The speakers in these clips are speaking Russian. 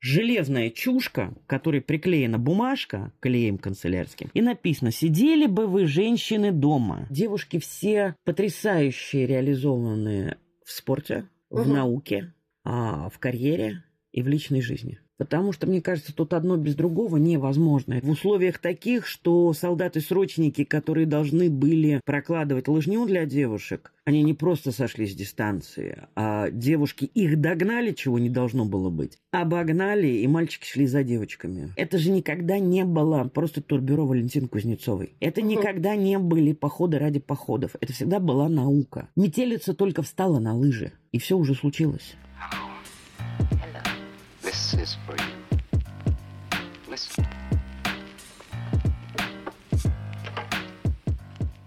железная чушка, к которой приклеена бумажка клеем канцелярским, и написано «Сидели бы вы, женщины, дома». Девушки все потрясающие, реализованные в спорте, в угу. науке, а, в карьере и в личной жизни. Потому что, мне кажется, тут одно без другого невозможно. В условиях таких, что солдаты-срочники, которые должны были прокладывать лыжню для девушек, они не просто сошли с дистанции, а девушки их догнали, чего не должно было быть, обогнали, и мальчики шли за девочками. Это же никогда не было просто турбюро Валентин Кузнецовой. Это никогда не были походы ради походов. Это всегда была наука. Метелица только встала на лыжи, и все уже случилось. This is for you. Listen.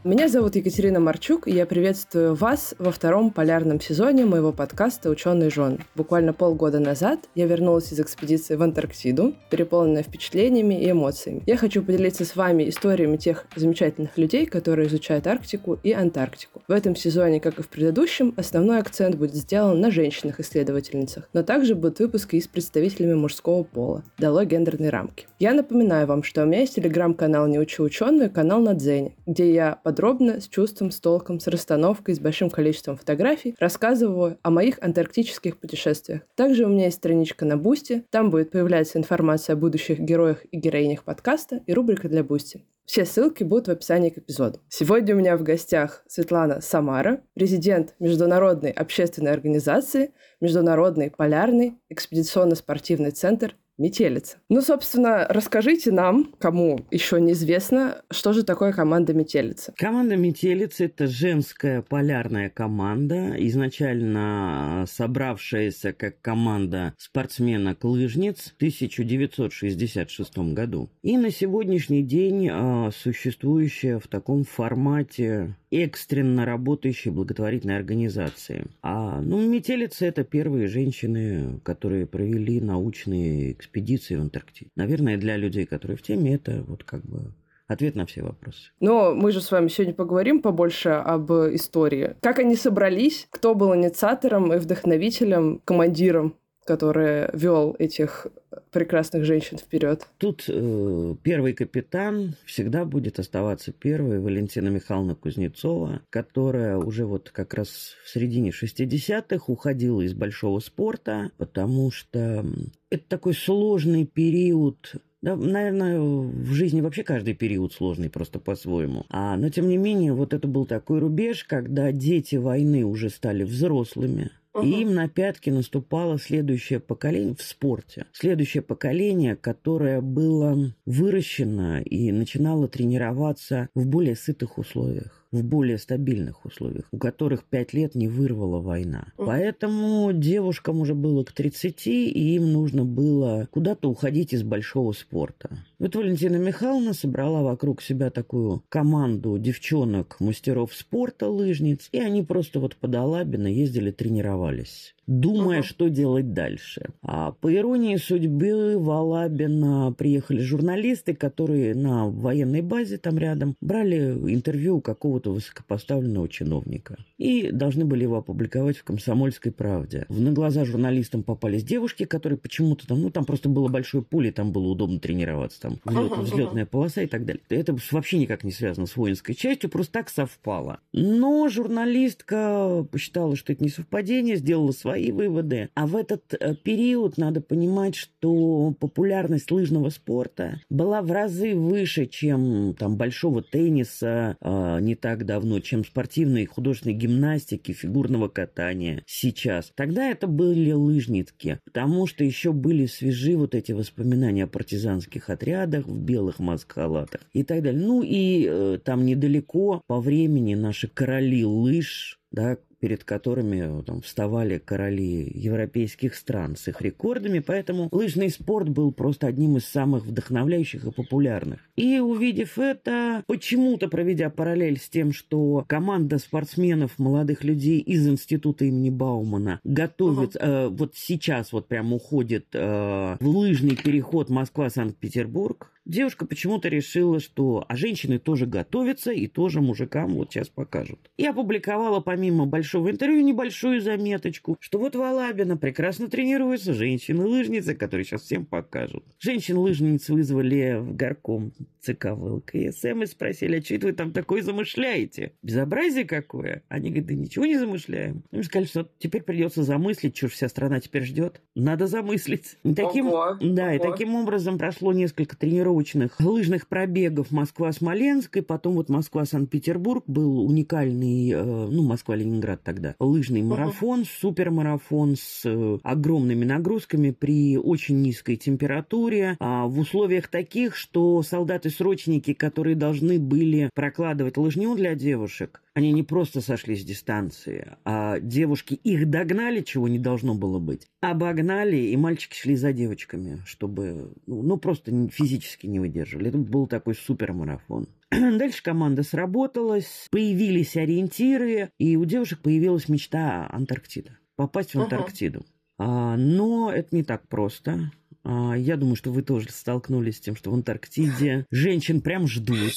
Меня зовут Екатерина Марчук, и я приветствую вас во втором полярном сезоне моего подкаста «Ученый жен». Буквально полгода назад я вернулась из экспедиции в Антарктиду, переполненная впечатлениями и эмоциями. Я хочу поделиться с вами историями тех замечательных людей, которые изучают Арктику и Антарктику. В этом сезоне, как и в предыдущем, основной акцент будет сделан на женщинах-исследовательницах, но также будут выпуски и с представителями мужского пола. Дало гендерные рамки. Я напоминаю вам, что у меня есть телеграм-канал «Не учу ученую», канал на Дзене, где я подробно, с чувством, с толком, с расстановкой, с большим количеством фотографий рассказываю о моих антарктических путешествиях. Также у меня есть страничка на Boosty, там будет появляться информация о будущих героях и героинях подкаста и рубрика для Boosty. Все ссылки будут в описании к эпизоду. Сегодня у меня в гостях Светлана Самара, президент Международной общественной организации Международный полярный экспедиционно-спортивный центр Метелица. Ну, собственно, расскажите нам, кому еще неизвестно, что же такое команда Метелица. Команда Метелица – это женская полярная команда, изначально собравшаяся как команда спортсменок-лыжниц в 1966 году. И на сегодняшний день а, существующая в таком формате экстренно работающей благотворительной организации. А, ну, Метелица – это первые женщины, которые провели научные экспедиции в Антарктиде. Наверное, для людей, которые в теме, это вот как бы ответ на все вопросы. Но мы же с вами сегодня поговорим побольше об истории. Как они собрались, кто был инициатором и вдохновителем, командиром который вел этих прекрасных женщин вперед. Тут э, первый капитан всегда будет оставаться первой Валентина Михайловна Кузнецова, которая уже вот как раз в середине 60-х уходила из большого спорта, потому что это такой сложный период да, наверное, в жизни вообще каждый период сложный просто по-своему. А, но, тем не менее, вот это был такой рубеж, когда дети войны уже стали взрослыми, И им на пятки наступало следующее поколение в спорте. Следующее поколение, которое было выращено и начинало тренироваться в более сытых условиях в более стабильных условиях, у которых пять лет не вырвала война. Поэтому девушкам уже было к 30, и им нужно было куда-то уходить из большого спорта. Вот Валентина Михайловна собрала вокруг себя такую команду девчонок, мастеров спорта, лыжниц, и они просто вот по Долабино ездили, тренировались думая, uh-huh. что делать дальше. А по иронии судьбы в Алабино приехали журналисты, которые на военной базе там рядом брали интервью у какого-то высокопоставленного чиновника. И должны были его опубликовать в «Комсомольской правде». На глаза журналистам попались девушки, которые почему-то там, ну там просто было большое поле, там было удобно тренироваться, там взлет, uh-huh, взлетная полоса и так далее. Это вообще никак не связано с воинской частью, просто так совпало. Но журналистка посчитала, что это не совпадение, сделала свои свои выводы. А в этот э, период надо понимать, что популярность лыжного спорта была в разы выше, чем там большого тенниса э, не так давно, чем спортивной и художественной гимнастики, фигурного катания сейчас. Тогда это были лыжники, потому что еще были свежи вот эти воспоминания о партизанских отрядах в белых маскалатах и так далее. Ну и э, там недалеко по времени наши короли лыж, да, перед которыми там, вставали короли европейских стран с их рекордами, поэтому лыжный спорт был просто одним из самых вдохновляющих и популярных. И увидев это, почему-то проведя параллель с тем, что команда спортсменов, молодых людей из института имени Баумана готовит, uh-huh. э, вот сейчас вот прям уходит э, в лыжный переход Москва-Санкт-Петербург, девушка почему-то решила, что а женщины тоже готовятся и тоже мужикам вот сейчас покажут. И опубликовала помимо большого интервью небольшую заметочку, что вот Валабина прекрасно тренируется, женщины-лыжницы, которые сейчас всем покажут. Женщин-лыжниц вызвали в горком ЦК ВЛКСМ и спросили, а что это вы там такое замышляете? Безобразие какое? Они говорят, да ничего не замышляем. Им сказали, что теперь придется замыслить, что вся страна теперь ждет. Надо замыслить. И таким, ого, да, ого. и таким образом прошло несколько тренировочных лыжных пробегов Москва-Смоленск, и потом вот Москва-Санкт-Петербург был уникальный, э, ну, Москва-Ленинград тогда, лыжный марафон, угу. супермарафон с э, огромными нагрузками при очень низкой температуре, а в условиях таких, что солдаты-срочники, которые должны были прокладывать лыжню для девушек, они не просто сошли с дистанции, а девушки их догнали, чего не должно было быть, обогнали, и мальчики шли за девочками, чтобы, ну, ну просто физически не выдерживали. Это был такой супермарафон. Дальше команда сработалась, появились ориентиры, и у девушек появилась мечта Антарктида. Попасть в Антарктиду. Uh-huh. А, но это не так просто. А, я думаю, что вы тоже столкнулись с тем, что в Антарктиде женщин прям ждут.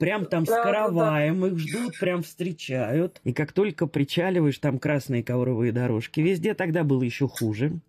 Прям там с караваем их ждут, прям встречают. И как только причаливаешь, там красные ковровые дорожки. Везде тогда было еще хуже.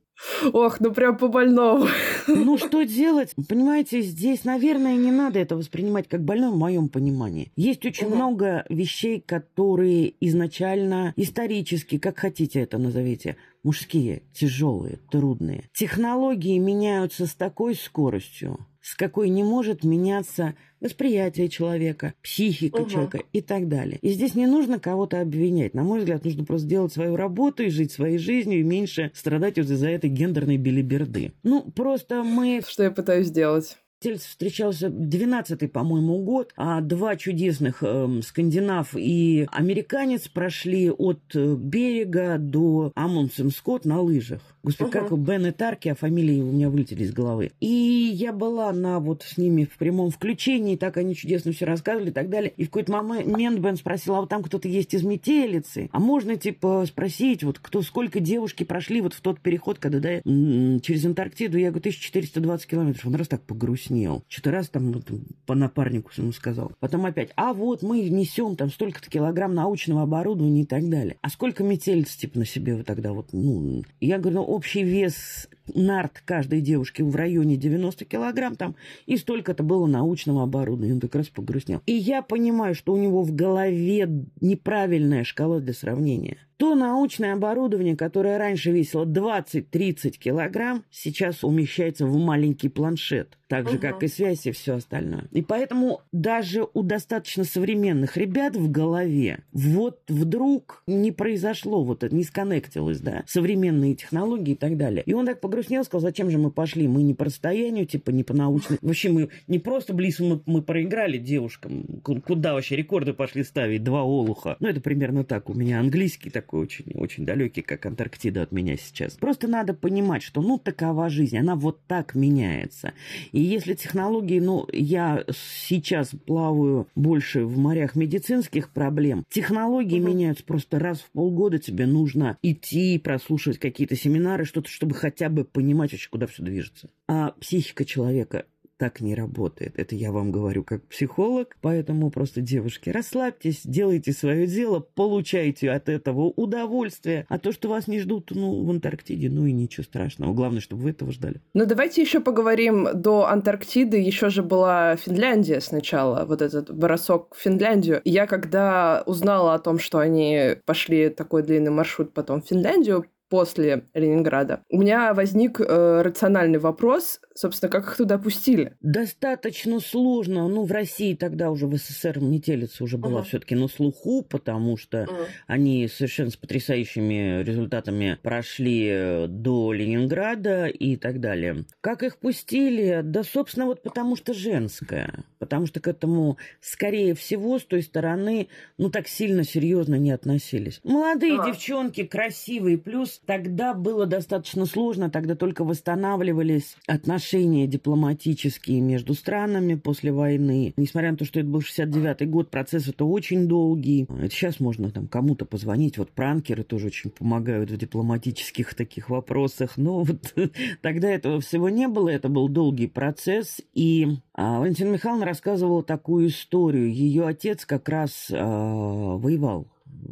Ох, ну прям по больному. Ну что делать? Понимаете, здесь, наверное, не надо это воспринимать как больное в моем понимании. Есть очень угу. много вещей, которые изначально исторически, как хотите это назовите, мужские, тяжелые, трудные. Технологии меняются с такой скоростью, с какой не может меняться восприятие человека, психика угу. человека и так далее. И здесь не нужно кого-то обвинять. На мой взгляд, нужно просто делать свою работу и жить своей жизнью и меньше страдать вот из-за этой гендерной белиберды. Ну, просто мы... Что я пытаюсь сделать? Тельц встречался 12-й, по-моему, год, а два чудесных э, скандинав и американец прошли от э, берега до Амундсен-Скотт на лыжах. Господи, uh-huh. как Бен и Тарки, а фамилии у меня вылетели из головы. И я была на вот с ними в прямом включении, так они чудесно все рассказывали и так далее. И в какой-то момент Бен спросил, а вот там кто-то есть из метелицы? А можно, типа, спросить, вот кто, сколько девушки прошли вот в тот переход, когда, да, через Антарктиду? Я говорю, 1420 километров. Он раз так погрустнел. Что-то раз там вот, по напарнику ему сказал. Потом опять, а вот мы несем там столько-то килограмм научного оборудования и так далее. А сколько метелиц, типа, на себе вы тогда вот, ну... Я говорю, ну, общий вес нарт каждой девушки в районе 90 килограмм там, и столько-то было научного оборудования. Он как раз погрустнел. И я понимаю, что у него в голове неправильная шкала для сравнения. То научное оборудование, которое раньше весило 20-30 килограмм, сейчас умещается в маленький планшет. Так же, угу. как и связь и все остальное. И поэтому даже у достаточно современных ребят в голове вот вдруг не произошло, вот это не сконнектилось, да, современные технологии и так далее. И он так погрустнел, сказал, зачем же мы пошли? Мы не по расстоянию, типа не по научной. Вообще мы не просто близко, мы, мы проиграли девушкам. Куда вообще рекорды пошли ставить? Два олуха. Ну, это примерно так. У меня английский такой такой очень, очень далекий, как Антарктида от меня сейчас. Просто надо понимать, что, ну, такова жизнь, она вот так меняется. И если технологии, ну, я сейчас плаваю больше в морях медицинских проблем, технологии угу. меняются просто раз в полгода, тебе нужно идти, прослушивать какие-то семинары, что-то, чтобы хотя бы понимать вообще, куда все движется. А психика человека так не работает. Это я вам говорю как психолог. Поэтому просто, девушки, расслабьтесь, делайте свое дело, получайте от этого удовольствие. А то, что вас не ждут ну, в Антарктиде, ну и ничего страшного. Главное, чтобы вы этого ждали. Ну, давайте еще поговорим до Антарктиды. Еще же была Финляндия сначала, вот этот бросок в Финляндию. Я когда узнала о том, что они пошли такой длинный маршрут потом в Финляндию, после Ленинграда. У меня возник э, рациональный вопрос, собственно, как их туда пустили? Достаточно сложно. Ну, в России тогда уже в СССР метелица уже была uh-huh. все-таки на слуху, потому что uh-huh. они совершенно с потрясающими результатами прошли э, до Ленинграда и так далее. Как их пустили? Да, собственно, вот потому что женская. Потому что к этому, скорее всего, с той стороны, ну, так сильно серьезно не относились. Молодые uh-huh. девчонки, красивые, плюс Тогда было достаточно сложно, тогда только восстанавливались отношения отношения дипломатические между странами после войны. Несмотря на то, что это был 69-й год, процесс это очень долгий. Это сейчас можно там кому-то позвонить. Вот пранкеры тоже очень помогают в дипломатических таких вопросах. Но вот тогда этого всего не было. Это был долгий процесс. И а, Валентина Михайловна рассказывала такую историю. Ее отец как раз а, воевал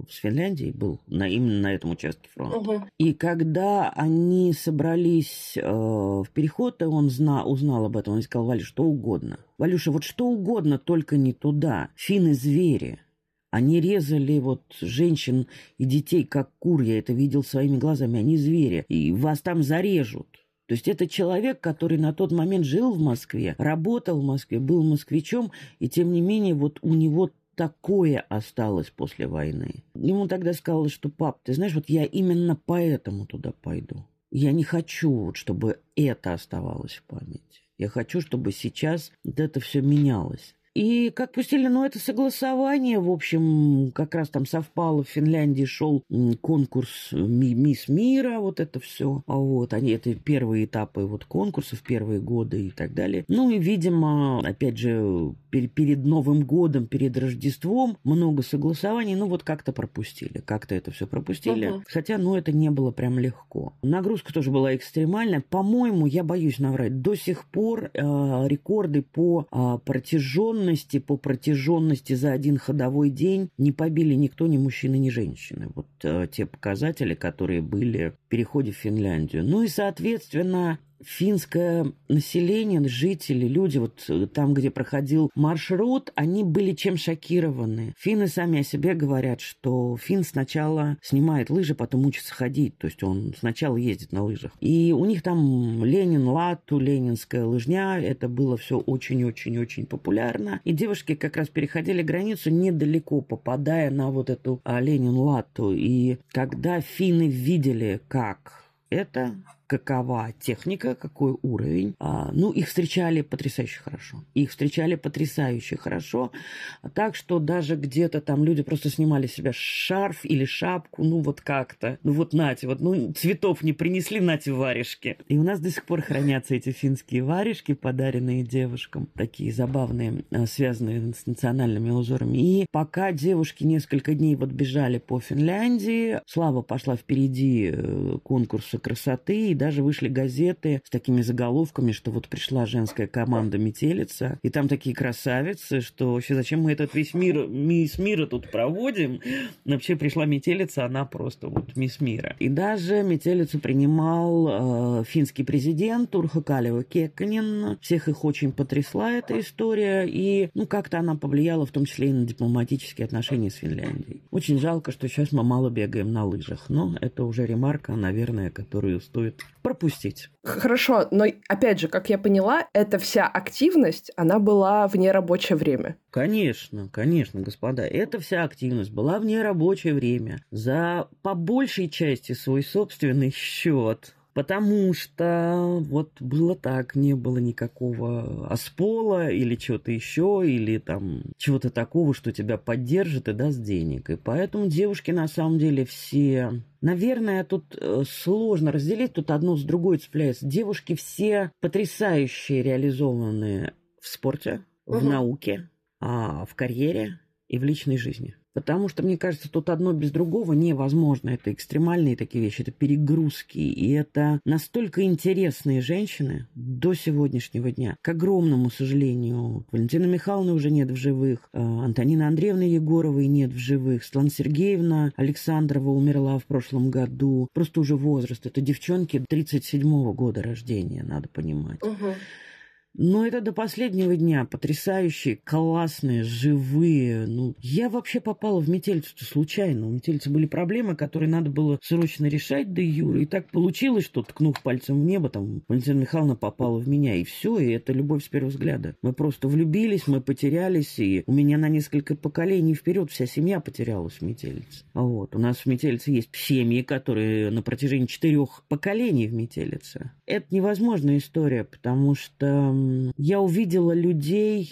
с Финляндией был на, именно на этом участке фронта. Угу. И когда они собрались э, в переход, и он зна, узнал об этом, он сказал, Валя, что угодно. Валюша, вот что угодно, только не туда. Финны звери. Они резали вот женщин и детей, как кур. Я это видел своими глазами. Они звери. И вас там зарежут. То есть это человек, который на тот момент жил в Москве, работал в Москве, был москвичом, и тем не менее вот у него такое осталось после войны. Ему тогда сказала, что пап, ты знаешь, вот я именно поэтому туда пойду. Я не хочу, вот, чтобы это оставалось в памяти. Я хочу, чтобы сейчас вот это все менялось. И как пустили, ну, это согласование, в общем, как раз там совпало, в Финляндии шел конкурс Мисс Мира, вот это все. Вот, они, это первые этапы вот конкурсов, первые годы и так далее. Ну, и, видимо, опять же, перед Новым годом, перед Рождеством много согласований, ну, вот как-то пропустили, как-то это все пропустили. Угу. Хотя, ну, это не было прям легко. Нагрузка тоже была экстремальная. По-моему, я боюсь наврать, до сих пор э, рекорды по э, протяженности протяженности, по протяженности за один ходовой день не побили никто, ни мужчины, ни женщины. Вот э, те показатели, которые были в переходе в Финляндию. Ну и, соответственно, финское население, жители, люди, вот э, там, где проходил маршрут, они были чем шокированы. Финны сами о себе говорят, что фин сначала снимает лыжи, потом учится ходить. То есть он сначала ездит на лыжах. И у них там Ленин, Лату, ленинская лыжня. Это было все очень-очень-очень популярно. И девушки как раз переходили границу недалеко, попадая на вот эту а, Ленин, Лату. И когда финны видели, как это какова техника, какой уровень. А, ну, их встречали потрясающе хорошо. Их встречали потрясающе хорошо. Так что даже где-то там люди просто снимали себе шарф или шапку, ну вот как-то. Ну вот нате, вот, ну цветов не принесли, нате варежки. И у нас до сих пор хранятся эти финские варежки, подаренные девушкам, такие забавные, а, связанные с национальными узорами. И пока девушки несколько дней вот бежали по Финляндии, Слава пошла впереди э, конкурса красоты, и даже вышли газеты с такими заголовками, что вот пришла женская команда метелица, и там такие красавицы, что вообще зачем мы этот весь мир, мисс мира тут проводим? Вообще пришла метелица, она просто вот мисс мира. И даже метелицу принимал э, финский президент Урха Калева Кекканин. Всех их очень потрясла эта история, и ну как-то она повлияла в том числе и на дипломатические отношения с Финляндией. Очень жалко, что сейчас мы мало бегаем на лыжах, но это уже ремарка, наверное, которую стоит пропустить. Хорошо, но опять же, как я поняла, эта вся активность, она была в нерабочее время. Конечно, конечно, господа. Эта вся активность была в нерабочее время. За по большей части свой собственный счет Потому что вот было так, не было никакого оспола или чего-то еще, или там чего-то такого, что тебя поддержит и даст денег. И поэтому девушки на самом деле все... Наверное, тут э, сложно разделить, тут одно с другой цепляется. Девушки все потрясающие реализованные в спорте, в угу. науке, а, в карьере и в личной жизни. Потому что, мне кажется, тут одно без другого невозможно. Это экстремальные такие вещи, это перегрузки. И это настолько интересные женщины до сегодняшнего дня. К огромному сожалению, Валентина Михайловна уже нет в живых, э, Антонина Андреевна Егоровой нет в живых, Светлана Сергеевна Александрова умерла в прошлом году. Просто уже возраст. Это девчонки 37-го года рождения, надо понимать. Угу. Но это до последнего дня потрясающие, классные, живые. Ну, я вообще попала в метельцу случайно. У метельца были проблемы, которые надо было срочно решать до Юры. И так получилось, что, ткнув пальцем в небо, там, Валентина Михайловна попала в меня. И все, и это любовь с первого взгляда. Мы просто влюбились, мы потерялись, и у меня на несколько поколений вперед вся семья потерялась в метелице. Вот. У нас в метелице есть семьи, которые на протяжении четырех поколений в метелице. Это невозможная история, потому что я увидела людей,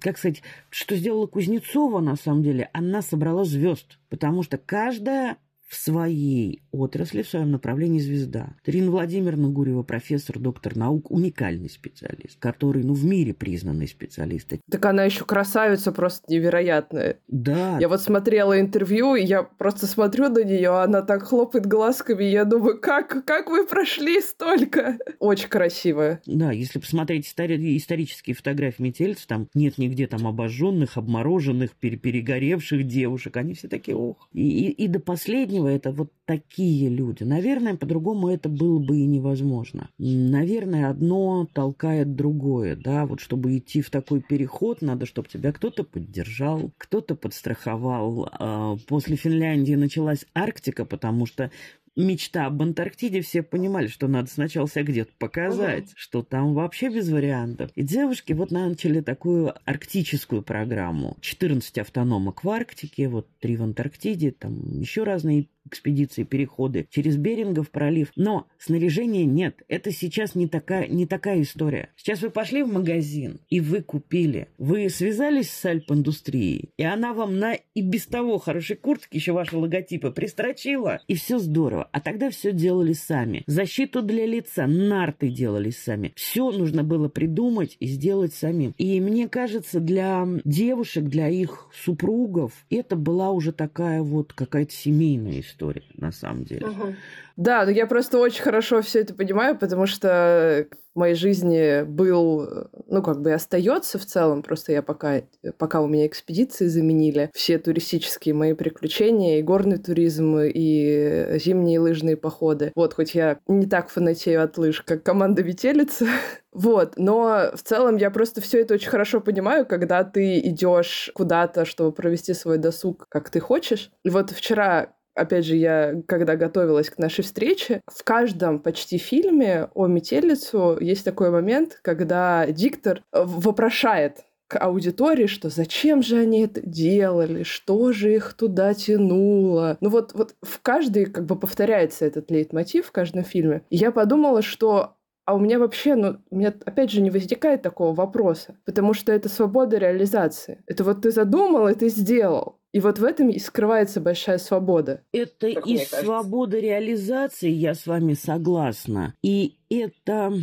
как сказать, что сделала Кузнецова на самом деле, она собрала звезд, потому что каждая в своей отрасли, в своем направлении звезда. Тарина Владимировна Гурьева, профессор, доктор наук, уникальный специалист, который, ну, в мире признанный специалист. Так она еще красавица просто невероятная. Да. Я вот смотрела интервью, и я просто смотрю на нее, она так хлопает глазками, и я думаю, как, как вы прошли столько? Очень красивая. Да, если посмотреть истори- исторические фотографии метельцев, там нет нигде там обожженных, обмороженных, перегоревших девушек. Они все такие, ох. И, и, и до последнего последнего это вот такие люди. Наверное, по-другому это было бы и невозможно. Наверное, одно толкает другое, да, вот чтобы идти в такой переход, надо, чтобы тебя кто-то поддержал, кто-то подстраховал. А, после Финляндии началась Арктика, потому что мечта об Антарктиде, все понимали, что надо сначала себя где-то показать, uh-huh. что там вообще без вариантов. И девушки вот начали такую арктическую программу. 14 автономок в Арктике, вот три в Антарктиде, там еще разные экспедиции, переходы через Берингов пролив. Но снаряжения нет. Это сейчас не такая, не такая история. Сейчас вы пошли в магазин, и вы купили. Вы связались с Альп-индустрией, и она вам на и без того хорошей куртке еще ваши логотипы пристрочила, и все здорово. А тогда все делали сами. Защиту для лица, нарты делали сами. Все нужно было придумать и сделать самим. И мне кажется, для девушек, для их супругов, это была уже такая вот какая-то семейная история история, на самом деле. Угу. Да, но я просто очень хорошо все это понимаю, потому что в моей жизни был, ну, как бы остается в целом, просто я пока, пока у меня экспедиции заменили все туристические мои приключения, и горный туризм, и зимние лыжные походы. Вот, хоть я не так фанатею от лыж, как команда Метелица, вот, но в целом я просто все это очень хорошо понимаю, когда ты идешь куда-то, чтобы провести свой досуг, как ты хочешь. И вот вчера опять же, я, когда готовилась к нашей встрече, в каждом почти фильме о метелицу есть такой момент, когда диктор э, вопрошает к аудитории, что зачем же они это делали, что же их туда тянуло. Ну вот, вот в каждой как бы повторяется этот лейтмотив в каждом фильме. И я подумала, что а у меня вообще, ну, у меня опять же не возникает такого вопроса, потому что это свобода реализации. Это вот ты задумал, и ты сделал. И вот в этом и скрывается большая свобода. Это как и свобода реализации, я с вами согласна. И это,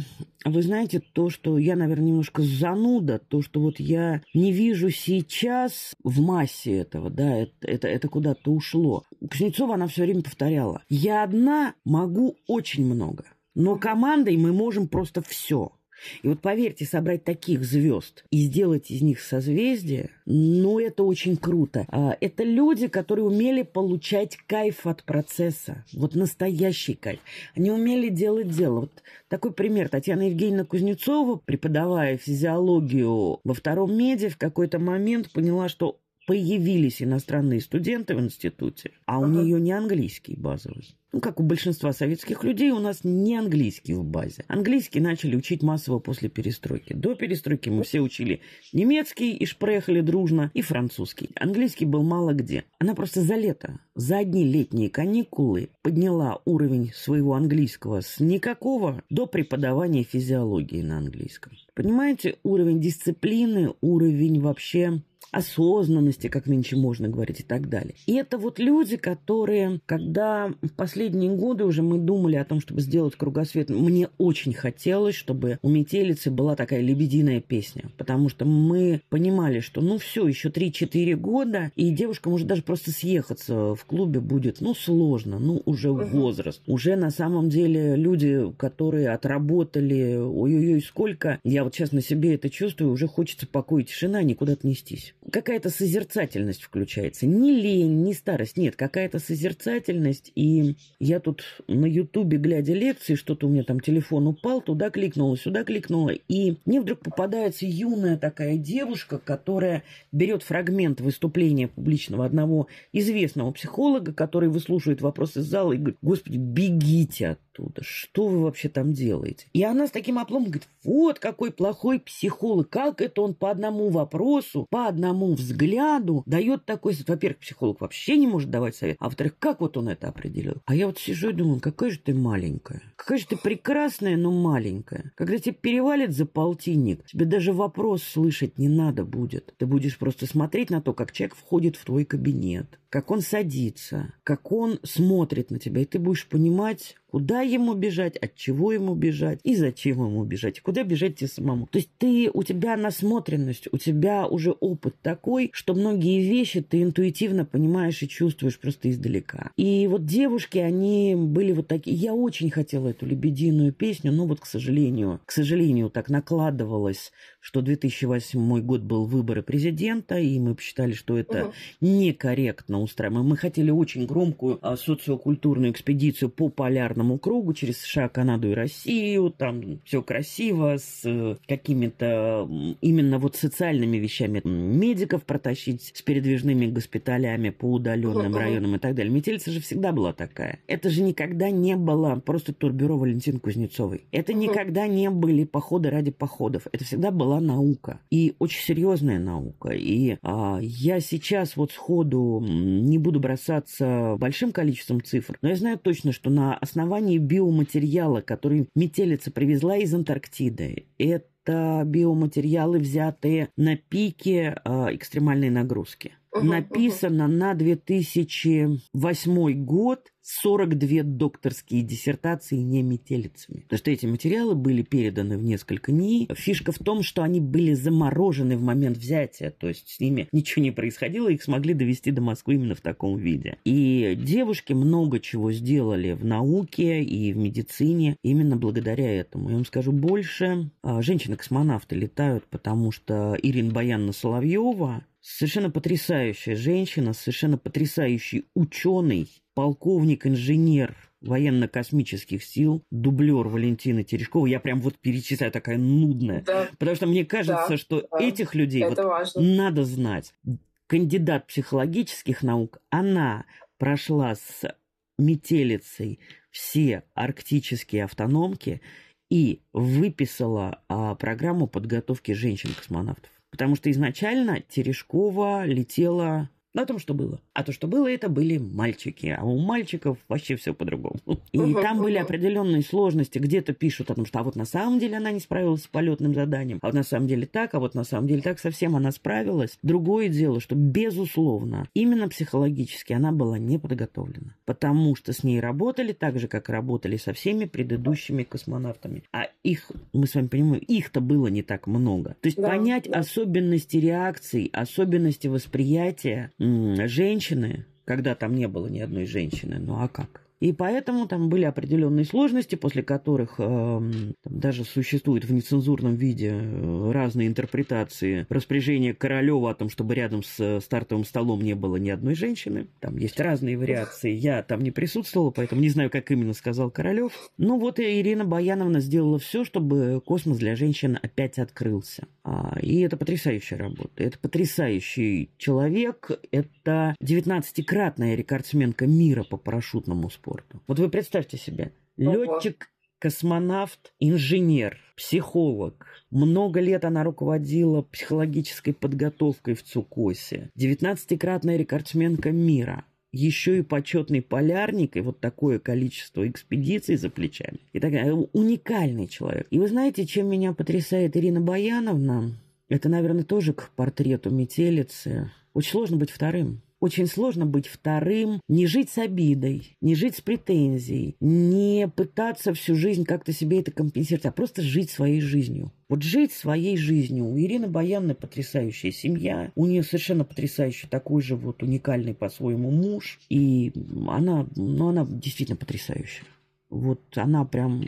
вы знаете, то, что я, наверное, немножко зануда, то, что вот я не вижу сейчас в массе этого, да, это, это, это куда-то ушло. Кузнецова она все время повторяла. Я одна могу очень много, но командой мы можем просто все. И вот поверьте, собрать таких звезд и сделать из них созвездие, ну, это очень круто. А, это люди, которые умели получать кайф от процесса. Вот настоящий кайф. Они умели делать дело. Вот такой пример. Татьяна Евгеньевна Кузнецова, преподавая физиологию во втором меди, в какой-то момент поняла, что появились иностранные студенты в институте, а у нее не английский базовый. Ну, как у большинства советских людей, у нас не английский в базе. Английский начали учить массово после перестройки. До перестройки мы все учили немецкий и шпрехали дружно, и французский. Английский был мало где. Она просто за лето, за одни летние каникулы подняла уровень своего английского с никакого до преподавания физиологии на английском. Понимаете, уровень дисциплины, уровень вообще осознанности, как нынче можно говорить, и так далее. И это вот люди, которые, когда в последние годы уже мы думали о том, чтобы сделать кругосвет, мне очень хотелось, чтобы у метелицы была такая лебединая песня, потому что мы понимали, что ну все, еще 3-4 года, и девушка может даже просто съехаться в клубе будет, ну, сложно, ну, уже возраст. Уже на самом деле люди, которые отработали, ой-ой-ой, сколько, я вот сейчас на себе это чувствую, уже хочется покоя и тишина, никуда-то нестись какая-то созерцательность включается. Не лень, не старость, нет, какая-то созерцательность. И я тут на Ютубе, глядя лекции, что-то у меня там телефон упал, туда кликнула, сюда кликнула. И мне вдруг попадается юная такая девушка, которая берет фрагмент выступления публичного одного известного психолога, который выслушивает вопросы зала и говорит, господи, бегите оттуда, что вы вообще там делаете? И она с таким опломом говорит, вот какой плохой психолог, как это он по одному вопросу, по одному взгляду дает такой... Во-первых, психолог вообще не может давать совет, а во-вторых, как вот он это определил? А я вот сижу и думаю, какая же ты маленькая, какая же ты прекрасная, но маленькая. Когда тебе перевалит за полтинник, тебе даже вопрос слышать не надо будет. Ты будешь просто смотреть на то, как человек входит в твой кабинет, как он садится, как он смотрит на тебя, и ты будешь понимать, куда ему бежать, от чего ему бежать и зачем ему бежать, и куда бежать тебе самому. То есть ты, у тебя насмотренность, у тебя уже опыт такой, что многие вещи ты интуитивно понимаешь и чувствуешь просто издалека. И вот девушки, они были вот такие. Я очень хотела эту лебединую песню, но вот, к сожалению, к сожалению, так накладывалось, что 2008 год был выборы президента, и мы посчитали, что это угу. некорректно устраиваем. Мы хотели очень громкую а, социокультурную экспедицию по полярному кругу через США, Канаду и Россию. Там все красиво, с э, какими-то именно вот социальными вещами. Медиков протащить с передвижными госпиталями по удаленным районам и так далее. Метелица же всегда была такая. Это же никогда не было просто турбюро Валентин Кузнецовой. Это никогда не были походы ради походов. Это всегда была наука. И очень серьезная наука. И а, я сейчас вот сходу не буду бросаться большим количеством цифр, но я знаю точно, что на основании биоматериала, который метелица привезла из Антарктиды, это биоматериалы, взятые на пике э, экстремальной нагрузки. Написано на 2008 год 42 докторские диссертации не метелицами. То, что эти материалы были переданы в несколько дней. Фишка в том, что они были заморожены в момент взятия, то есть с ними ничего не происходило, их смогли довести до Москвы именно в таком виде. И девушки много чего сделали в науке и в медицине именно благодаря этому. Я вам скажу больше. А, женщины-космонавты летают, потому что Ирина Баянна Соловьева совершенно потрясающая женщина, совершенно потрясающий ученый, полковник-инженер военно-космических сил, дублер Валентины Терешковой. Я прям вот перечисляю, такая нудная. Да. Потому что мне кажется, да, что да. этих людей вот надо знать. Кандидат психологических наук, она прошла с метелицей все арктические автономки и выписала а, программу подготовки женщин-космонавтов. Потому что изначально Терешкова летела на том, что было. А то, что было, это были мальчики. А у мальчиков вообще все по-другому. И uh-huh, там были определенные сложности. Где-то пишут о том, что а вот на самом деле она не справилась с полетным заданием. А вот на самом деле так, а вот на самом деле так совсем она справилась. Другое дело, что безусловно, именно психологически она была не подготовлена. Потому что с ней работали так же, как работали со всеми предыдущими космонавтами. А их, мы с вами понимаем, их-то было не так много. То есть да, понять да. особенности реакций, особенности восприятия женщины, когда там не было ни одной женщины, ну а как? И поэтому там были определенные сложности, после которых э, там даже существуют в нецензурном виде э, разные интерпретации распоряжения Королева о том, чтобы рядом с э, стартовым столом не было ни одной женщины. Там есть разные вариации. Я там не присутствовала, поэтому не знаю, как именно сказал Королев. Но вот и Ирина Баяновна сделала все, чтобы космос для женщин опять открылся. А, и это потрясающая работа. Это потрясающий человек. Это 19-кратная рекордсменка мира по парашютному спорту спорту. Вот вы представьте себе, летчик, космонавт, инженер, психолог. Много лет она руководила психологической подготовкой в Цукосе. 19-кратная рекордсменка мира еще и почетный полярник, и вот такое количество экспедиций за плечами. И такая уникальный человек. И вы знаете, чем меня потрясает Ирина Баяновна? Это, наверное, тоже к портрету метелицы. Очень сложно быть вторым. Очень сложно быть вторым, не жить с обидой, не жить с претензией, не пытаться всю жизнь как-то себе это компенсировать, а просто жить своей жизнью. Вот жить своей жизнью. У Ирины Баянны потрясающая семья, у нее совершенно потрясающий такой же вот уникальный по-своему муж, и она, ну, она действительно потрясающая. Вот она прям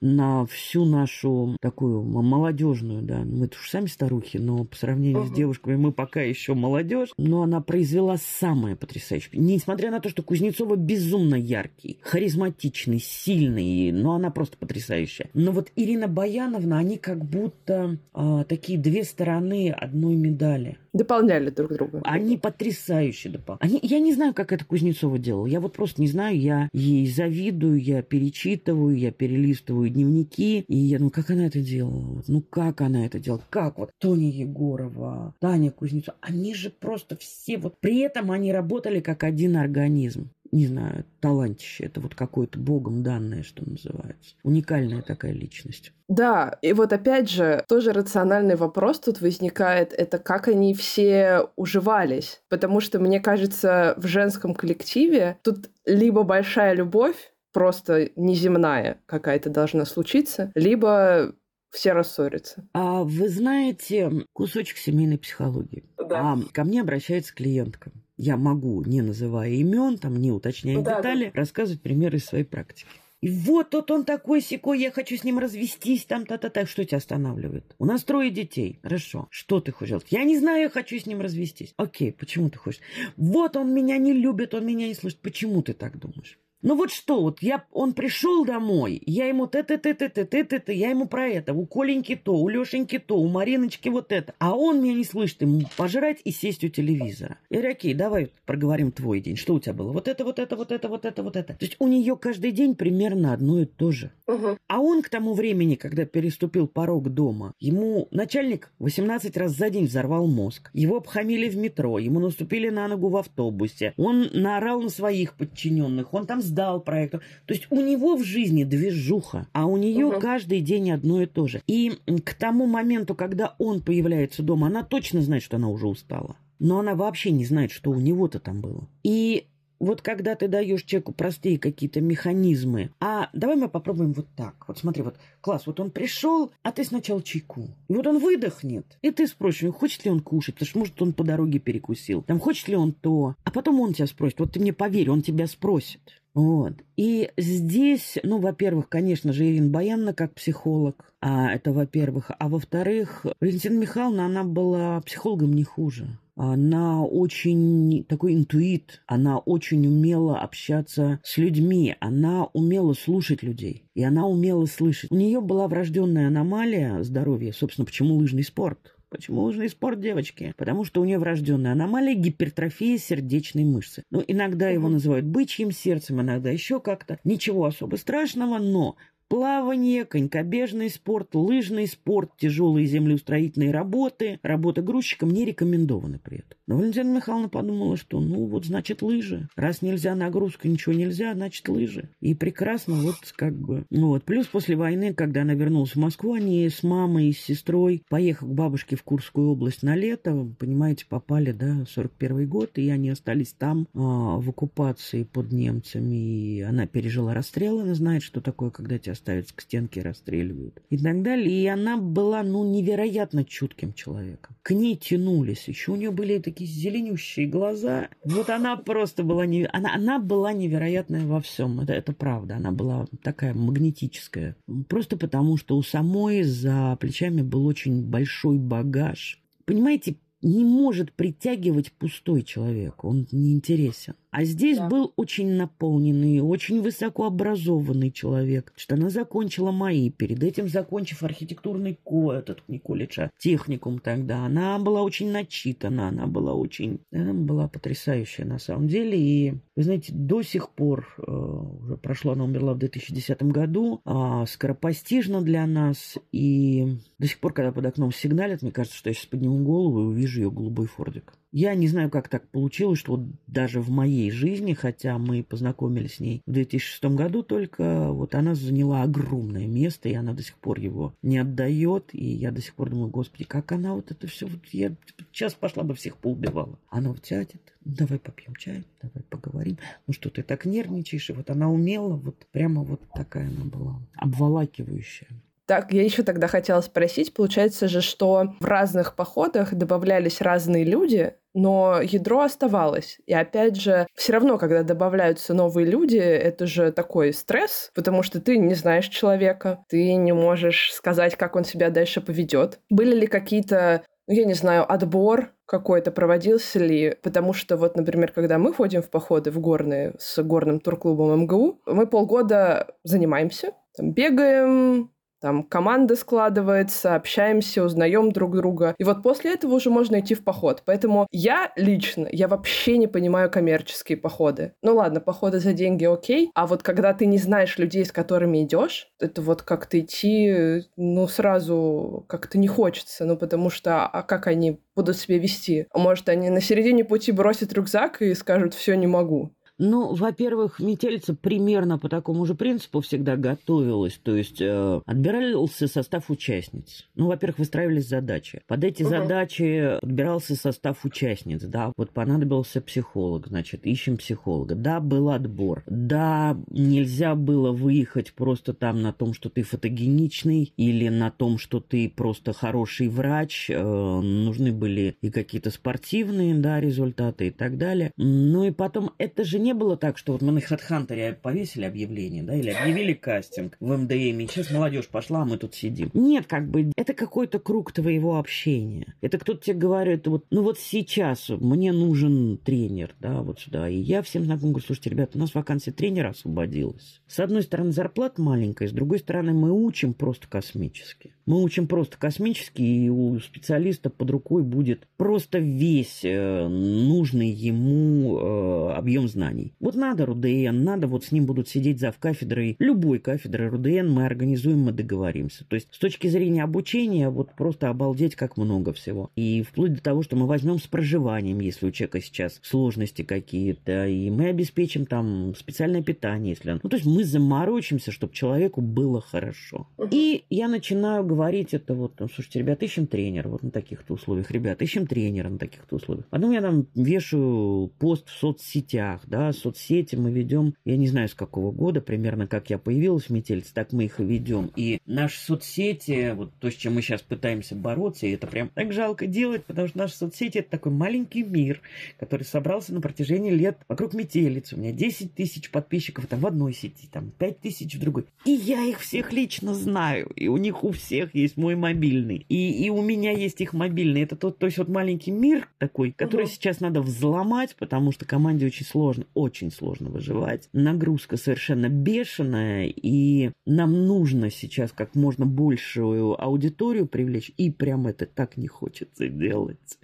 на всю нашу такую молодежную, да, мы уж сами старухи, но по сравнению uh-huh. с девушками мы пока еще молодежь, но она произвела самое потрясающее. Несмотря на то, что Кузнецова безумно яркий, харизматичный, сильный, но она просто потрясающая. Но вот Ирина Баяновна, они как будто а, такие две стороны одной медали. Дополняли друг друга. Они потрясающе дополняли. я не знаю, как это Кузнецова делала. Я вот просто не знаю. Я ей завидую, я перечитываю, я перелистываю дневники. И я думаю, как она это делала? Ну, как она это делала? Как вот Тоня Егорова, Таня Кузнецова. Они же просто все вот... При этом они работали как один организм не знаю, талантище. Это вот какое-то богом данное, что называется. Уникальная такая личность. Да, и вот опять же, тоже рациональный вопрос тут возникает, это как они все уживались. Потому что, мне кажется, в женском коллективе тут либо большая любовь, просто неземная какая-то должна случиться, либо все рассорятся. А вы знаете кусочек семейной психологии? Да. А ко мне обращается клиентка. Я могу, не называя имен, там, не уточняя Да, детали, рассказывать примеры из своей практики. И вот тут он такой секой, я хочу с ним развестись, там та-та-та. Что тебя останавливает? У нас трое детей. Хорошо. Что ты хочешь? Я не знаю, я хочу с ним развестись. Окей, почему ты хочешь? Вот он меня не любит, он меня не слышит. Почему ты так думаешь? Ну вот что, вот я, он пришел домой, я ему т-т-т-т-т-т-т, я ему про это, у Коленьки то, у Лешеньки то, у Мариночки вот это. А он меня не слышит, ему пожрать и сесть у телевизора. Я говорю, окей, давай проговорим твой день. Что у тебя было? Вот это, вот это, вот это, вот это, вот это. То есть у нее каждый день примерно одно и то же. Угу. А он к тому времени, когда переступил порог дома, ему начальник 18 раз за день взорвал мозг. Его обхамили в метро, ему наступили на ногу в автобусе. Он наорал на своих подчиненных, он там сдал проект. То есть у него в жизни движуха, а у нее Мгм. каждый день одно и то же. И к тому моменту, когда он появляется дома, она точно знает, что она уже устала. Но она вообще не знает, что у него-то там было. И вот когда ты даешь человеку простые какие-то механизмы, а давай мы попробуем вот так. Вот смотри, вот класс, вот он пришел, а ты сначала чайку. И вот он выдохнет, и ты спросишь, хочет ли он кушать, потому что, может, он по дороге перекусил. Там, хочет ли он то. А потом он тебя спросит. Вот ты мне поверь, он тебя спросит. Вот. И здесь, ну, во-первых, конечно же, Ирина Баянна как психолог, а, это во-первых. А во-вторых, Валентина Михайловна, она была психологом не хуже. Она очень такой интуит, она очень умела общаться с людьми, она умела слушать людей, и она умела слышать. У нее была врожденная аномалия здоровья, собственно, почему лыжный спорт. Почему лыжный спорт, девочки? Потому что у нее врожденная аномалия гипертрофия сердечной мышцы. Ну, иногда его называют бычьим сердцем, иногда еще как-то. Ничего особо страшного, но Плавание, конькобежный спорт, лыжный спорт, тяжелые землеустроительные работы, работа грузчиком не рекомендованы при этом. Но Валентина Михайловна подумала, что ну вот значит лыжи. Раз нельзя нагрузка, ничего нельзя, значит лыжи. И прекрасно вот как бы. Ну вот. Плюс после войны, когда она вернулась в Москву, они с мамой и с сестрой, поехав к бабушке в Курскую область на лето, вы понимаете, попали, да, 41 год, и они остались там а, в оккупации под немцами, и она пережила расстрел, она знает, что такое, когда тебя ставят к стенке и расстреливают. И так далее. И она была, ну, невероятно чутким человеком. К ней тянулись. Еще у нее были такие зеленющие глаза. Вот она просто была... Не... Она, она была невероятная во всем. Это, это правда. Она была такая магнетическая. Просто потому, что у самой за плечами был очень большой багаж. Понимаете, не может притягивать пустой человек. Он неинтересен. А здесь Да. был очень наполненный, очень высокообразованный человек. Что она закончила МАИ, перед этим закончив архитектурный ко, этот не колледж, а техникум тогда. Она была очень начитана, она была очень... Она была потрясающая на самом деле. И, вы знаете, до сих пор, э, уже прошло, она умерла в 2010 году, а, скоропостижно для нас. И до сих пор, когда под окном сигналят, мне кажется, что я сейчас подниму голову и увижу ее голубой фордик. Я не знаю, как так получилось, что вот даже в моей жизни, хотя мы познакомились с ней в 2006 году только, вот она заняла огромное место, и она до сих пор его не отдает. И я до сих пор думаю, господи, как она вот это все, вот я сейчас пошла бы всех поубивала. Она вот сядет, давай попьем чай, давай поговорим. Ну что ты так нервничаешь? И вот она умела, вот прямо вот такая она была, обволакивающая. Так, я еще тогда хотела спросить, получается же, что в разных походах добавлялись разные люди, но ядро оставалось. И опять же, все равно, когда добавляются новые люди, это же такой стресс, потому что ты не знаешь человека, ты не можешь сказать, как он себя дальше поведет. Были ли какие-то ну, я не знаю, отбор какой-то проводился ли, потому что вот, например, когда мы ходим в походы в горные с горным турклубом МГУ, мы полгода занимаемся, там, бегаем, там команда складывается, общаемся, узнаем друг друга. И вот после этого уже можно идти в поход. Поэтому я лично, я вообще не понимаю коммерческие походы. Ну ладно, походы за деньги окей, а вот когда ты не знаешь людей, с которыми идешь, это вот как-то идти, ну сразу как-то не хочется, ну потому что, а как они будут себя вести? Может, они на середине пути бросят рюкзак и скажут, все, не могу. Ну, во-первых, метелица примерно по такому же принципу всегда готовилась. То есть э, отбирался состав участниц. Ну, во-первых, выстраивались задачи. Под эти угу. задачи подбирался состав участниц. Да, вот понадобился психолог, значит, ищем психолога. Да, был отбор. Да, нельзя было выехать просто там на том, что ты фотогеничный или на том, что ты просто хороший врач. Э, нужны были и какие-то спортивные, да, результаты и так далее. Ну и потом, это же не было так, что вот мы на HeadHunter повесили объявление, да, или объявили кастинг в МДМ, и сейчас молодежь пошла, а мы тут сидим. Нет, как бы, это какой-то круг твоего общения. Это кто-то тебе говорит, вот, ну вот сейчас мне нужен тренер, да, вот сюда. И я всем знакомым говорю, слушайте, ребята, у нас вакансия тренера освободилась. С одной стороны, зарплата маленькая, с другой стороны, мы учим просто космически. Мы учим просто космически, и у специалиста под рукой будет просто весь э, нужный ему э, объем знаний. Вот надо РУДН, надо вот с ним будут сидеть зав кафедрой, любой кафедры РУДН мы организуем, мы договоримся. То есть с точки зрения обучения вот просто обалдеть как много всего. И вплоть до того, что мы возьмем с проживанием, если у человека сейчас сложности какие-то, и мы обеспечим там специальное питание, если он... Ну, то есть мы заморочимся, чтобы человеку было хорошо. И я начинаю говорить говорить это вот, ну, слушайте, ребят, ищем тренера вот на таких-то условиях, ребят, ищем тренера на таких-то условиях. Потом я там вешаю пост в соцсетях, да, соцсети мы ведем, я не знаю с какого года, примерно как я появилась в Метельце, так мы их и ведем. И наши соцсети, вот то, с чем мы сейчас пытаемся бороться, и это прям так жалко делать, потому что наши соцсети это такой маленький мир, который собрался на протяжении лет вокруг Метелицы. У меня 10 тысяч подписчиков там в одной сети, там 5 тысяч в другой. И я их всех лично знаю, и у них у всех всех есть мой мобильный. И, и у меня есть их мобильный. Это тот, то есть вот маленький мир такой, который угу. сейчас надо взломать, потому что команде очень сложно, очень сложно выживать. Нагрузка совершенно бешеная, и нам нужно сейчас как можно большую аудиторию привлечь, и прям это так не хочется делать.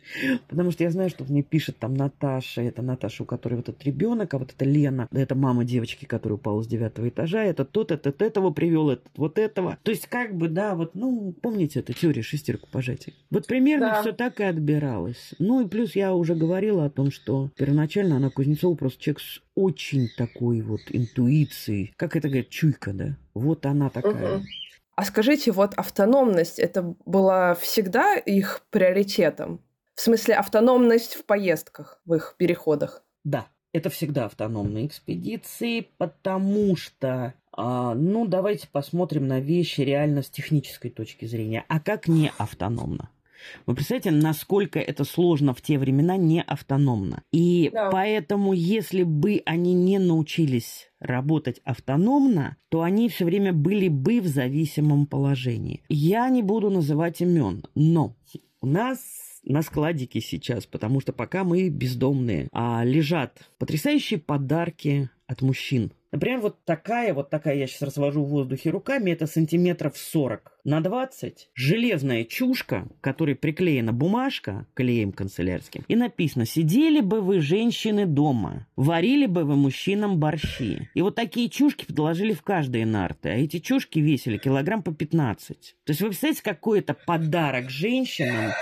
Потому что я знаю, что мне пишет там Наташа, это Наташа, у которой вот этот ребенок, а вот это Лена, это мама девочки, которая упала с девятого этажа, это тот, этот этого привел, этот вот этого. То есть как бы, да, вот, ну, помните эту теорию шестерку пожатий? Вот примерно да. все так и отбиралось. Ну и плюс я уже говорила о том, что первоначально она Кузнецова просто человек с очень такой вот интуицией. Как это говорят, чуйка, да? Вот она такая. Угу. А скажите, вот автономность, это была всегда их приоритетом? В смысле, автономность в поездках, в их переходах? Да, это всегда автономные экспедиции, потому что а, ну, давайте посмотрим на вещи реально с технической точки зрения. А как не автономно? Вы представляете, насколько это сложно в те времена не автономно. И да. поэтому, если бы они не научились работать автономно, то они все время были бы в зависимом положении. Я не буду называть имен, но у нас на складике сейчас, потому что пока мы бездомные, а лежат потрясающие подарки от мужчин Например, вот такая, вот такая, я сейчас развожу в воздухе руками, это сантиметров 40 на 20. Железная чушка, которой приклеена бумажка клеем канцелярским. И написано, сидели бы вы, женщины, дома, варили бы вы мужчинам борщи. И вот такие чушки подложили в каждые нарты. А эти чушки весили килограмм по 15. То есть вы представляете, какой это подарок женщинам,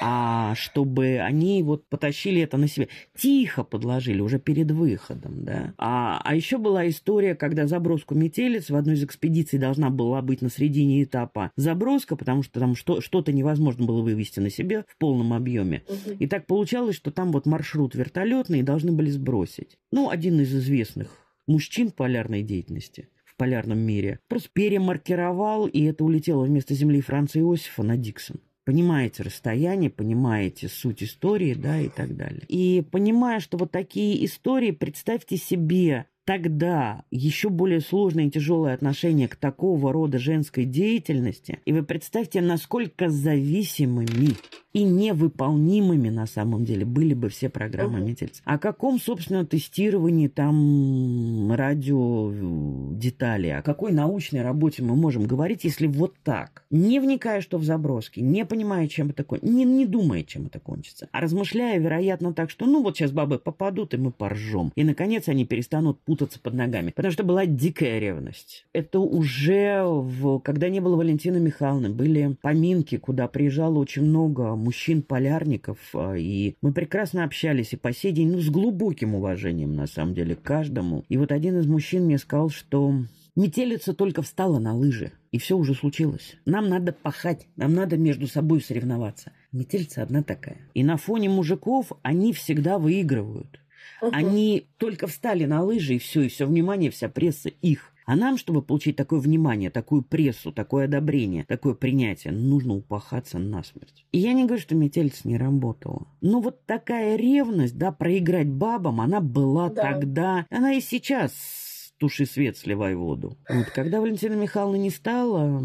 а чтобы они вот потащили это на себе. Тихо подложили уже перед выходом, да. А, а еще была история, когда заброску метелец в одной из экспедиций должна была быть на середине этапа заброска, потому что там что, что-то невозможно было вывести на себе в полном объеме. Угу. И так получалось, что там вот маршрут вертолетный должны были сбросить. Ну, один из известных мужчин полярной деятельности в полярном мире просто перемаркировал, и это улетело вместо Земли Франца Иосифа на Диксон понимаете расстояние, понимаете суть истории, да, и так далее. И понимая, что вот такие истории, представьте себе, тогда еще более сложное и тяжелое отношение к такого рода женской деятельности, и вы представьте, насколько зависимыми и невыполнимыми на самом деле были бы все программы uh-huh. Метельца. О каком, собственно, тестировании там радио детали, о какой научной работе мы можем говорить, если вот так, не вникая, что в заброски, не понимая, чем это кончится, не, не думая, чем это кончится, а размышляя, вероятно, так, что ну вот сейчас бабы попадут, и мы поржем. И, наконец, они перестанут путать путаться под ногами. Потому что была дикая ревность. Это уже, в, когда не было Валентины Михайловны, были поминки, куда приезжало очень много мужчин-полярников, а, и мы прекрасно общались и по сей день, ну, с глубоким уважением, на самом деле, к каждому. И вот один из мужчин мне сказал, что Метелица только встала на лыжи, и все уже случилось. Нам надо пахать, нам надо между собой соревноваться. Метелица одна такая. И на фоне мужиков они всегда выигрывают. Угу. Они только встали на лыжи, и все, и все внимание, вся пресса их. А нам, чтобы получить такое внимание, такую прессу, такое одобрение, такое принятие, нужно упахаться насмерть. И я не говорю, что метелица не работала. Но вот такая ревность, да, проиграть бабам, она была да. тогда, она и сейчас туши свет, сливай воду. Вот, когда Валентина Михайловна не стала,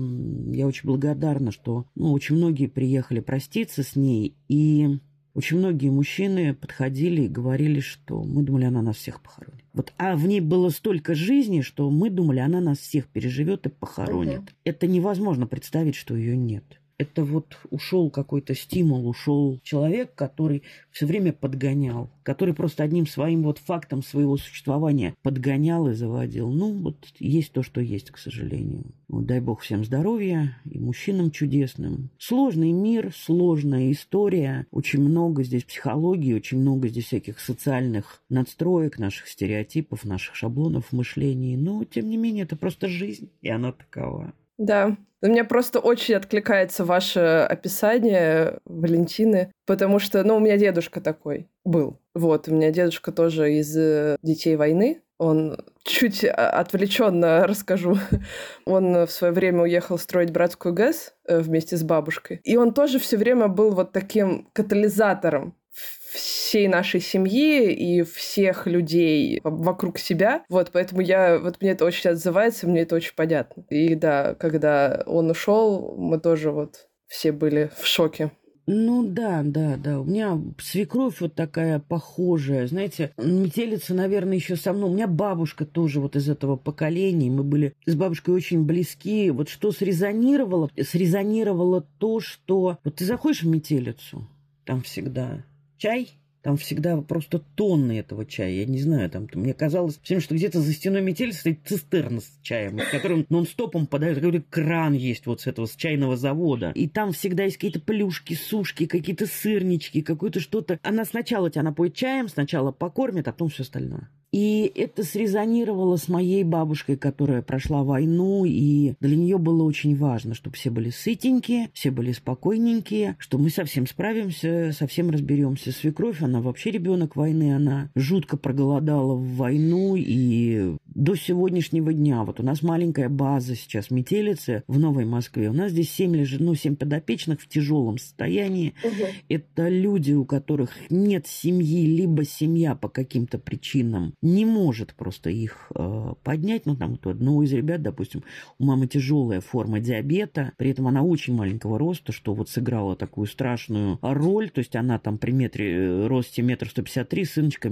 я очень благодарна, что ну, очень многие приехали проститься с ней, и очень многие мужчины подходили и говорили, что мы думали, она нас всех похоронит. Вот, а в ней было столько жизни, что мы думали, она нас всех переживет и похоронит. Угу. Это невозможно представить, что ее нет это вот ушел какой-то стимул, ушел человек, который все время подгонял, который просто одним своим вот фактом своего существования подгонял и заводил. Ну, вот есть то, что есть, к сожалению. Вот, дай бог всем здоровья и мужчинам чудесным. Сложный мир, сложная история, очень много здесь психологии, очень много здесь всяких социальных надстроек, наших стереотипов, наших шаблонов мышления. Но, тем не менее, это просто жизнь, и она такова. Да, у меня просто очень откликается ваше описание Валентины, потому что, ну, у меня дедушка такой был. Вот, у меня дедушка тоже из э, детей войны. Он чуть отвлеченно расскажу. Он в свое время уехал строить братскую ГЭС э, вместе с бабушкой. И он тоже все время был вот таким катализатором всей нашей семьи и всех людей вокруг себя. Вот, поэтому я, вот мне это очень отзывается, мне это очень понятно. И да, когда он ушел, мы тоже вот все были в шоке. Ну да, да, да. У меня свекровь вот такая похожая. Знаете, метелица, наверное, еще со мной. У меня бабушка тоже вот из этого поколения. Мы были с бабушкой очень близки. Вот что срезонировало? Срезонировало то, что... Вот ты заходишь в метелицу, там всегда чай, там всегда просто тонны этого чая. Я не знаю, там мне казалось всем, что где-то за стеной метели стоит цистерна с чаем, в котором нон-стопом подают, какой-то кран есть вот с этого, с чайного завода. И там всегда есть какие-то плюшки, сушки, какие-то сырнички, какое-то что-то. Она сначала тебя напоит чаем, сначала покормит, а потом все остальное. И это срезонировало с моей бабушкой, которая прошла войну, и для нее было очень важно, чтобы все были сытенькие, все были спокойненькие, что мы совсем справимся, совсем разберемся. Свекровь, она вообще ребенок войны, она жутко проголодала в войну, и до сегодняшнего дня, вот у нас маленькая база сейчас метелицы в Новой Москве, у нас здесь семь лежит, ну, семь подопечных в тяжелом состоянии. Угу. Это люди, у которых нет семьи, либо семья по каким-то причинам не может просто их э, поднять. Ну, там вот одного из ребят, допустим, у мамы тяжелая форма диабета, при этом она очень маленького роста, что вот сыграла такую страшную роль, то есть она там при метре, э, росте метр сто пятьдесят три, сыночка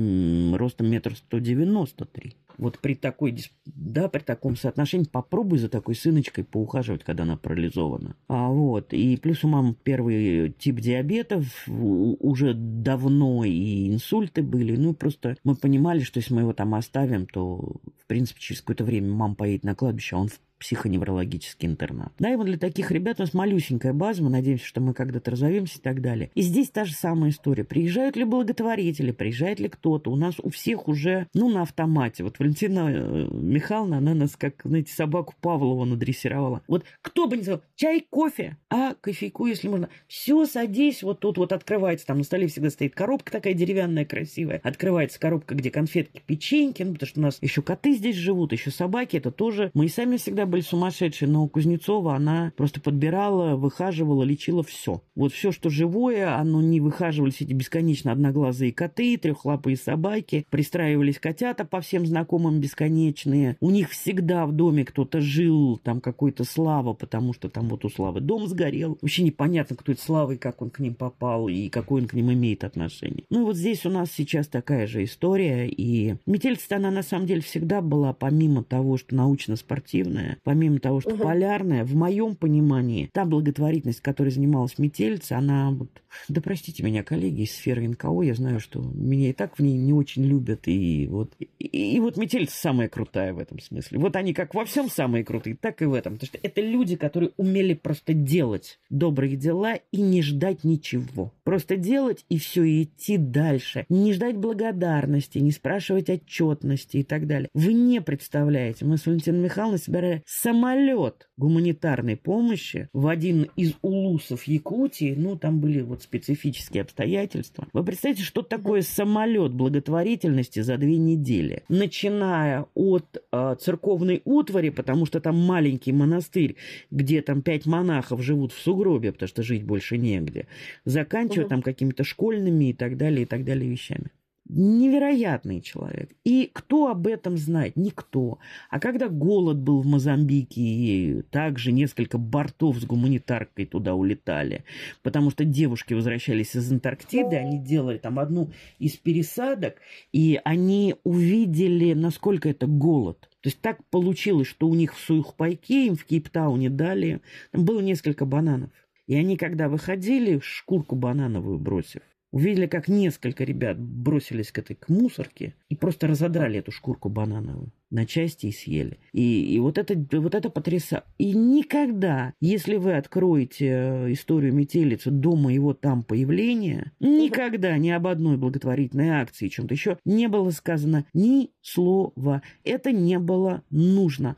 ростом метр сто девяносто три. Вот при такой, да, при таком соотношении попробуй за такой сыночкой поухаживать, когда она парализована. А вот, и плюс у мамы первый тип диабета уже давно и инсульты были. Ну, просто мы понимали, что если мы его там оставим, то, в принципе, через какое-то время мама поедет на кладбище, а он психоневрологический интернат. Да, и вот для таких ребят у нас малюсенькая база, мы надеемся, что мы когда-то разовьемся и так далее. И здесь та же самая история. Приезжают ли благотворители, приезжает ли кто-то. У нас у всех уже, ну, на автомате. Вот Валентина э, Михайловна, она нас, как, знаете, собаку Павлова надрессировала. Вот кто бы ни сказал, чай, кофе, а кофейку, если можно. Все, садись, вот тут вот открывается, там на столе всегда стоит коробка такая деревянная, красивая. Открывается коробка, где конфетки, печеньки, ну, потому что у нас еще коты здесь живут, еще собаки, это тоже. Мы и сами всегда были сумасшедшие, но Кузнецова, она просто подбирала, выхаживала, лечила все. Вот все, что живое, оно не выхаживались эти бесконечно одноглазые коты, трехлапые собаки, пристраивались котята по всем знакомым бесконечные. У них всегда в доме кто-то жил, там какой-то Слава, потому что там вот у Славы дом сгорел. Вообще непонятно, кто это Слава и как он к ним попал, и какой он к ним имеет отношение. Ну вот здесь у нас сейчас такая же история, и метельство она на самом деле всегда была, помимо того, что научно-спортивная, помимо того, что угу. полярная, в моем понимании, та благотворительность, которой занималась метельца, она вот... Да простите меня, коллеги из сферы НКО, я знаю, что меня и так в ней не очень любят, и вот... И, и вот метельца самая крутая в этом смысле. Вот они как во всем самые крутые, так и в этом. Потому что это люди, которые умели просто делать добрые дела и не ждать ничего. Просто делать и все, и идти дальше. Не ждать благодарности, не спрашивать отчетности и так далее. Вы не представляете, мы с Валентиной Михайловной собирали самолет гуманитарной помощи в один из улусов Якутии. Ну, там были вот специфические обстоятельства. Вы представляете, что такое самолет благотворительности за две недели? Начиная от э, церковной утвари, потому что там маленький монастырь, где там пять монахов живут в сугробе, потому что жить больше негде, заканчивая угу. там какими-то школьными и так далее, и так далее вещами. Невероятный человек. И кто об этом знает? Никто. А когда голод был в Мозамбике, и также несколько бортов с гуманитаркой туда улетали, потому что девушки возвращались из Антарктиды, они делали там одну из пересадок, и они увидели, насколько это голод. То есть так получилось, что у них в Суихпайке, им в Кейптауне дали, там было несколько бананов. И они, когда выходили, шкурку банановую бросив, увидели, как несколько ребят бросились к этой к мусорке и просто разодрали эту шкурку банановую на части и съели. И, и вот это, вот это потрясающе. И никогда, если вы откроете э, историю метелицы до моего там появления, никогда ни об одной благотворительной акции, чем-то еще, не было сказано ни слова. Это не было нужно.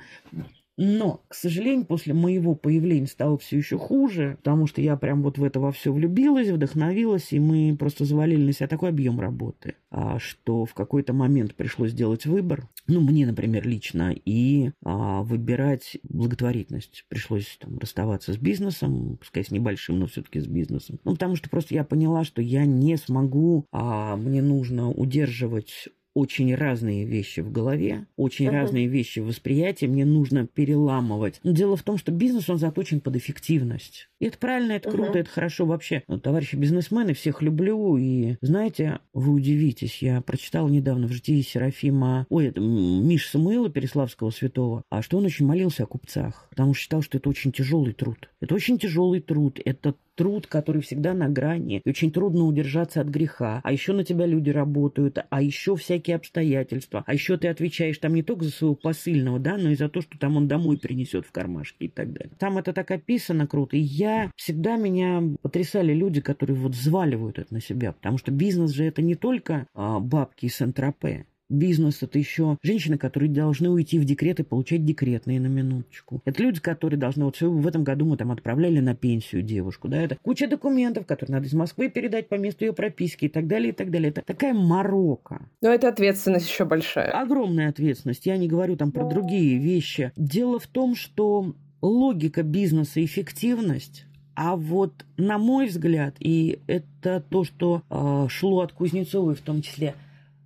Но, к сожалению, после моего появления стало все еще хуже, потому что я прям вот в это во все влюбилась, вдохновилась, и мы просто завалили на себя такой объем работы, а, что в какой-то момент пришлось сделать выбор, ну, мне, например, лично, и а, выбирать благотворительность. Пришлось там, расставаться с бизнесом, пускай с небольшим, но все-таки с бизнесом. Ну, потому что просто я поняла, что я не смогу, а мне нужно удерживать очень разные вещи в голове, очень uh-huh. разные вещи в восприятии, мне нужно переламывать. Дело в том, что бизнес, он заточен под эффективность. И это правильно, это uh-huh. круто, это хорошо вообще. Ну, товарищи бизнесмены, всех люблю. И знаете, вы удивитесь, я прочитал недавно в житии Серафима, ой, это Миш Самуила Переславского святого, а что он очень молился о купцах, потому что считал, что это очень тяжелый труд. Это очень тяжелый труд, это труд, который всегда на грани, и очень трудно удержаться от греха. А еще на тебя люди работают, а еще всякие обстоятельства. А еще ты отвечаешь там не только за своего посыльного, да, но и за то, что там он домой принесет в кармашке и так далее. Там это так описано круто. И я всегда меня потрясали люди, которые вот взваливают это на себя, потому что бизнес же это не только а, бабки и сентропе бизнес, это еще женщины, которые должны уйти в декрет и получать декретные на минуточку. Это люди, которые должны, вот в этом году мы там отправляли на пенсию девушку, да, это куча документов, которые надо из Москвы передать по месту ее прописки и так далее, и так далее. Это такая морока. Но это ответственность еще большая. Огромная ответственность. Я не говорю там про другие вещи. Дело в том, что логика бизнеса эффективность а вот, на мой взгляд, и это то, что э, шло от Кузнецовой в том числе,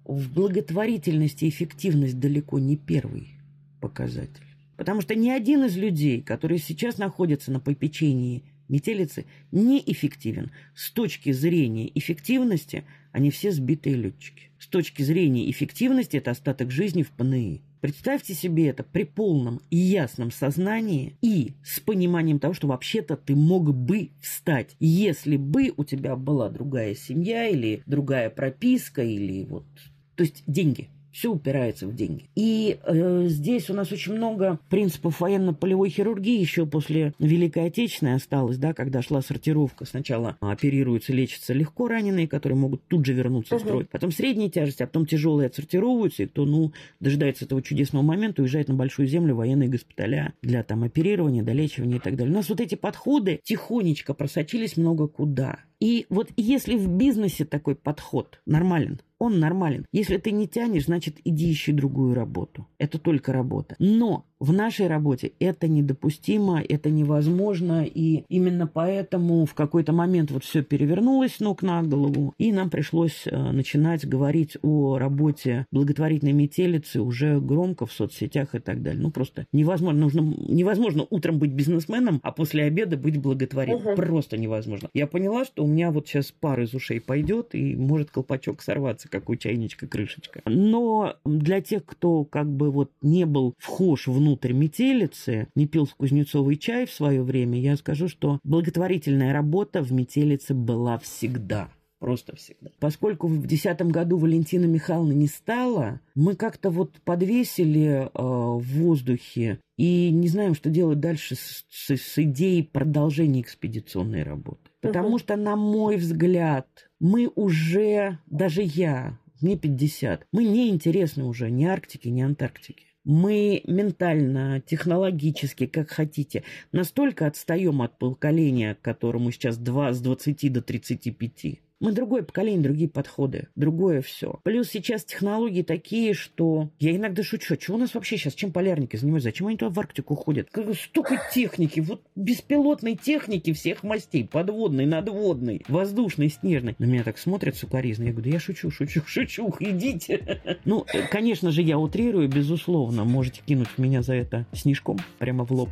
в благотворительности эффективность далеко не первый показатель. Потому что ни один из людей, которые сейчас находятся на попечении метелицы, неэффективен. С точки зрения эффективности они все сбитые летчики. С точки зрения эффективности это остаток жизни в ПНИ. Представьте себе это при полном и ясном сознании и с пониманием того, что вообще-то ты мог бы встать, если бы у тебя была другая семья или другая прописка или вот то есть деньги. Все упирается в деньги. И э, здесь у нас очень много принципов военно-полевой хирургии еще после Великой Отечественной осталось, да, когда шла сортировка. Сначала оперируются, лечатся легко раненые, которые могут тут же вернуться угу. в строй. Потом средняя тяжесть, а потом тяжелые отсортировываются, и кто, ну, дожидается этого чудесного момента, уезжает на большую землю военные госпиталя для там оперирования, долечивания и так далее. У нас вот эти подходы тихонечко просочились много куда. И вот если в бизнесе такой подход нормален, он нормален. Если ты не тянешь, значит, иди ищи другую работу. Это только работа. Но в нашей работе это недопустимо, это невозможно, и именно поэтому в какой-то момент вот все перевернулось ног на голову, и нам пришлось э, начинать говорить о работе благотворительной метелицы уже громко в соцсетях и так далее. Ну, просто невозможно. Нужно, невозможно утром быть бизнесменом, а после обеда быть благотворительным. Угу. Просто невозможно. Я поняла, что у меня вот сейчас пар из ушей пойдет, и может колпачок сорваться, как у чайничка крышечка. Но для тех, кто как бы вот не был вхож внутрь внутрь метелицы, не пил с Кузнецовой чай в свое время, я скажу, что благотворительная работа в метелице была всегда. Просто всегда. Поскольку в 2010 году Валентина Михайловна не стала, мы как-то вот подвесили э, в воздухе и не знаем, что делать дальше с, с, с идеей продолжения экспедиционной работы. Потому угу. что, на мой взгляд, мы уже, даже я, мне 50, мы не интересны уже ни Арктике, ни Антарктике. Мы ментально, технологически, как хотите, настолько отстаем от поколения, которому сейчас 2 с 20 до 35. Мы другое поколение, другие подходы, другое все. Плюс сейчас технологии такие, что я иногда шучу, чего у нас вообще сейчас, чем полярники занимаются, зачем они туда в Арктику ходят? Столько техники, вот беспилотной техники всех мастей, подводной, надводной, воздушной, снежной. На меня так смотрят сукоризно, я говорю, да я шучу, шучу, шучу, идите. Ну, конечно же, я утрирую, безусловно, можете кинуть меня за это снежком прямо в лоб.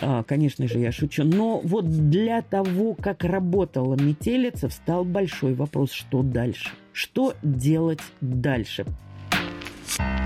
А, конечно же, я шучу. Но вот для того, как работала метелица, встал большой большой вопрос, что дальше? Что делать дальше? Дальше.